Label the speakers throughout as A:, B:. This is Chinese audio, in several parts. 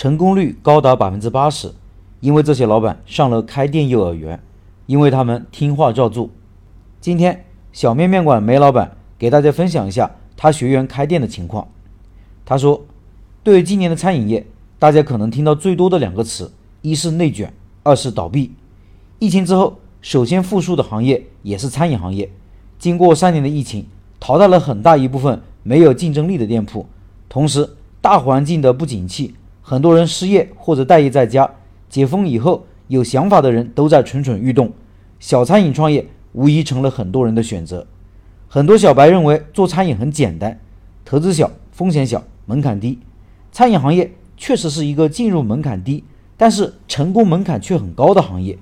A: 成功率高达百分之八十，因为这些老板上了开店幼儿园，因为他们听话照做。今天小面面馆梅老板给大家分享一下他学员开店的情况。他说，对于今年的餐饮业，大家可能听到最多的两个词，一是内卷，二是倒闭。疫情之后，首先复苏的行业也是餐饮行业。经过三年的疫情，淘汰了很大一部分没有竞争力的店铺，同时大环境的不景气。很多人失业或者待业在家，解封以后，有想法的人都在蠢蠢欲动。小餐饮创业无疑成了很多人的选择。很多小白认为做餐饮很简单，投资小，风险小，门槛低。餐饮行业确实是一个进入门槛低，但是成功门槛却很高的行业。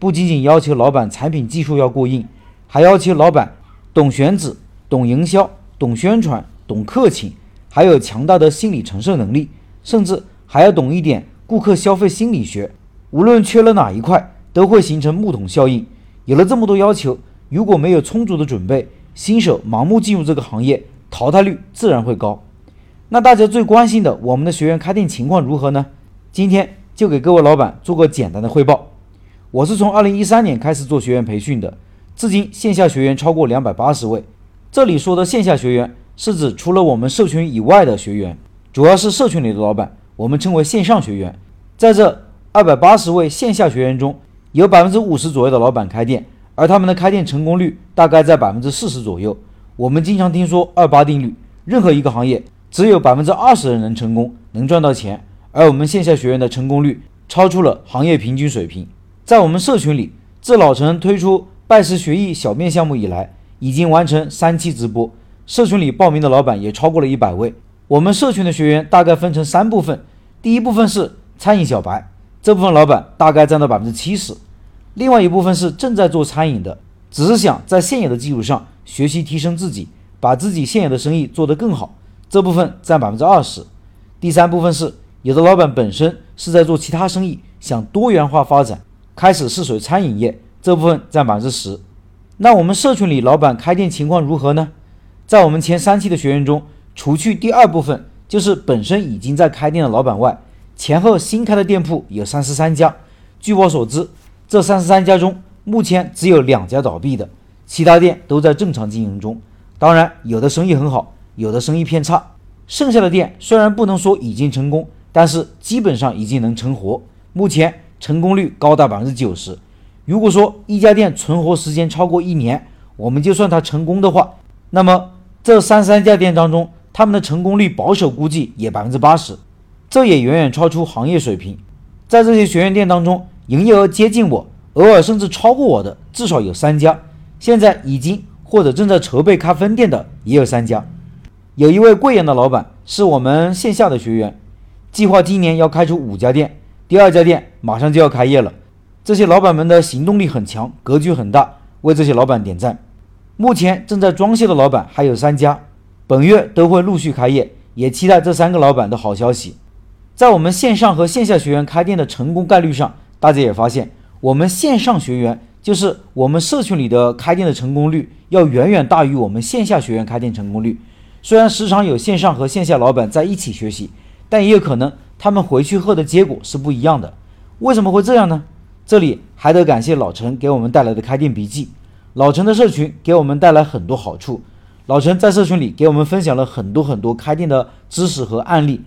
A: 不仅仅要求老板产品技术要过硬，还要求老板懂选址、懂营销、懂宣传、懂客情，还有强大的心理承受能力，甚至。还要懂一点顾客消费心理学，无论缺了哪一块，都会形成木桶效应。有了这么多要求，如果没有充足的准备，新手盲目进入这个行业，淘汰率自然会高。那大家最关心的，我们的学员开店情况如何呢？今天就给各位老板做个简单的汇报。我是从二零一三年开始做学员培训的，至今线下学员超过两百八十位。这里说的线下学员，是指除了我们社群以外的学员，主要是社群里的老板。我们称为线上学员，在这二百八十位线下学员中，有百分之五十左右的老板开店，而他们的开店成功率大概在百分之四十左右。我们经常听说二八定律，任何一个行业只有百分之二十的人能成功，能赚到钱，而我们线下学员的成功率超出了行业平均水平。在我们社群里，自老陈推出拜师学艺小面项目以来，已经完成三期直播，社群里报名的老板也超过了一百位。我们社群的学员大概分成三部分，第一部分是餐饮小白，这部分老板大概占到百分之七十；另外一部分是正在做餐饮的，只是想在现有的基础上学习提升自己，把自己现有的生意做得更好，这部分占百分之二十；第三部分是有的老板本身是在做其他生意，想多元化发展，开始试水餐饮业，这部分占百分之十。那我们社群里老板开店情况如何呢？在我们前三期的学员中。除去第二部分，就是本身已经在开店的老板外，前后新开的店铺有三十三家。据我所知，这三十三家中，目前只有两家倒闭的，其他店都在正常经营中。当然，有的生意很好，有的生意偏差。剩下的店虽然不能说已经成功，但是基本上已经能成活。目前成功率高达百分之九十。如果说一家店存活时间超过一年，我们就算它成功的话，那么这三十三家店当中，他们的成功率保守估计也百分之八十，这也远远超出行业水平。在这些学员店当中，营业额接近我，偶尔甚至超过我的至少有三家。现在已经或者正在筹备开分店的也有三家。有一位贵阳的老板是我们线下的学员，计划今年要开出五家店，第二家店马上就要开业了。这些老板们的行动力很强，格局很大，为这些老板点赞。目前正在装修的老板还有三家。本月都会陆续开业，也期待这三个老板的好消息。在我们线上和线下学员开店的成功概率上，大家也发现，我们线上学员就是我们社群里的开店的成功率要远远大于我们线下学员开店成功率。虽然时常有线上和线下老板在一起学习，但也有可能他们回去后的结果是不一样的。为什么会这样呢？这里还得感谢老陈给我们带来的开店笔记。老陈的社群给我们带来很多好处。老陈在社群里给我们分享了很多很多开店的知识和案例，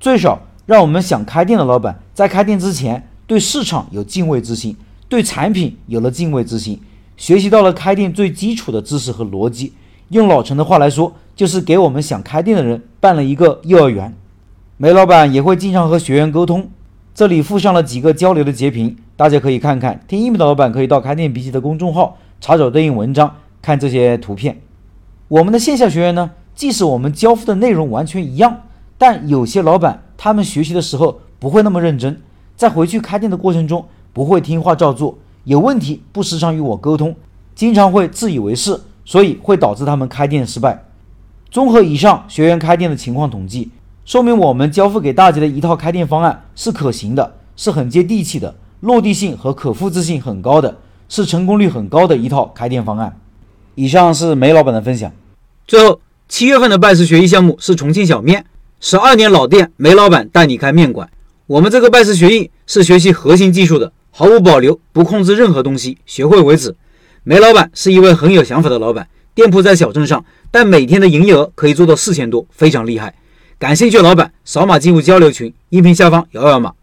A: 最少让我们想开店的老板在开店之前对市场有敬畏之心，对产品有了敬畏之心，学习到了开店最基础的知识和逻辑。用老陈的话来说，就是给我们想开店的人办了一个幼儿园。梅老板也会经常和学员沟通，这里附上了几个交流的截屏，大家可以看看。听音频的老板可以到开店笔记的公众号查找对应文章，看这些图片。我们的线下学员呢，即使我们交付的内容完全一样，但有些老板他们学习的时候不会那么认真，在回去开店的过程中不会听话照做，有问题不时常与我沟通，经常会自以为是，所以会导致他们开店失败。综合以上学员开店的情况统计，说明我们交付给大家的一套开店方案是可行的，是很接地气的，落地性和可复制性很高的，是成功率很高的一套开店方案。以上是梅老板的分享。最后，七月份的拜师学艺项目是重庆小面，十二年老店，梅老板带你开面馆。我们这个拜师学艺是学习核心技术的，毫无保留，不控制任何东西，学会为止。梅老板是一位很有想法的老板，店铺在小镇上，但每天的营业额可以做到四千多，非常厉害。感兴趣的老板扫码进入交流群，音频下方摇摇码。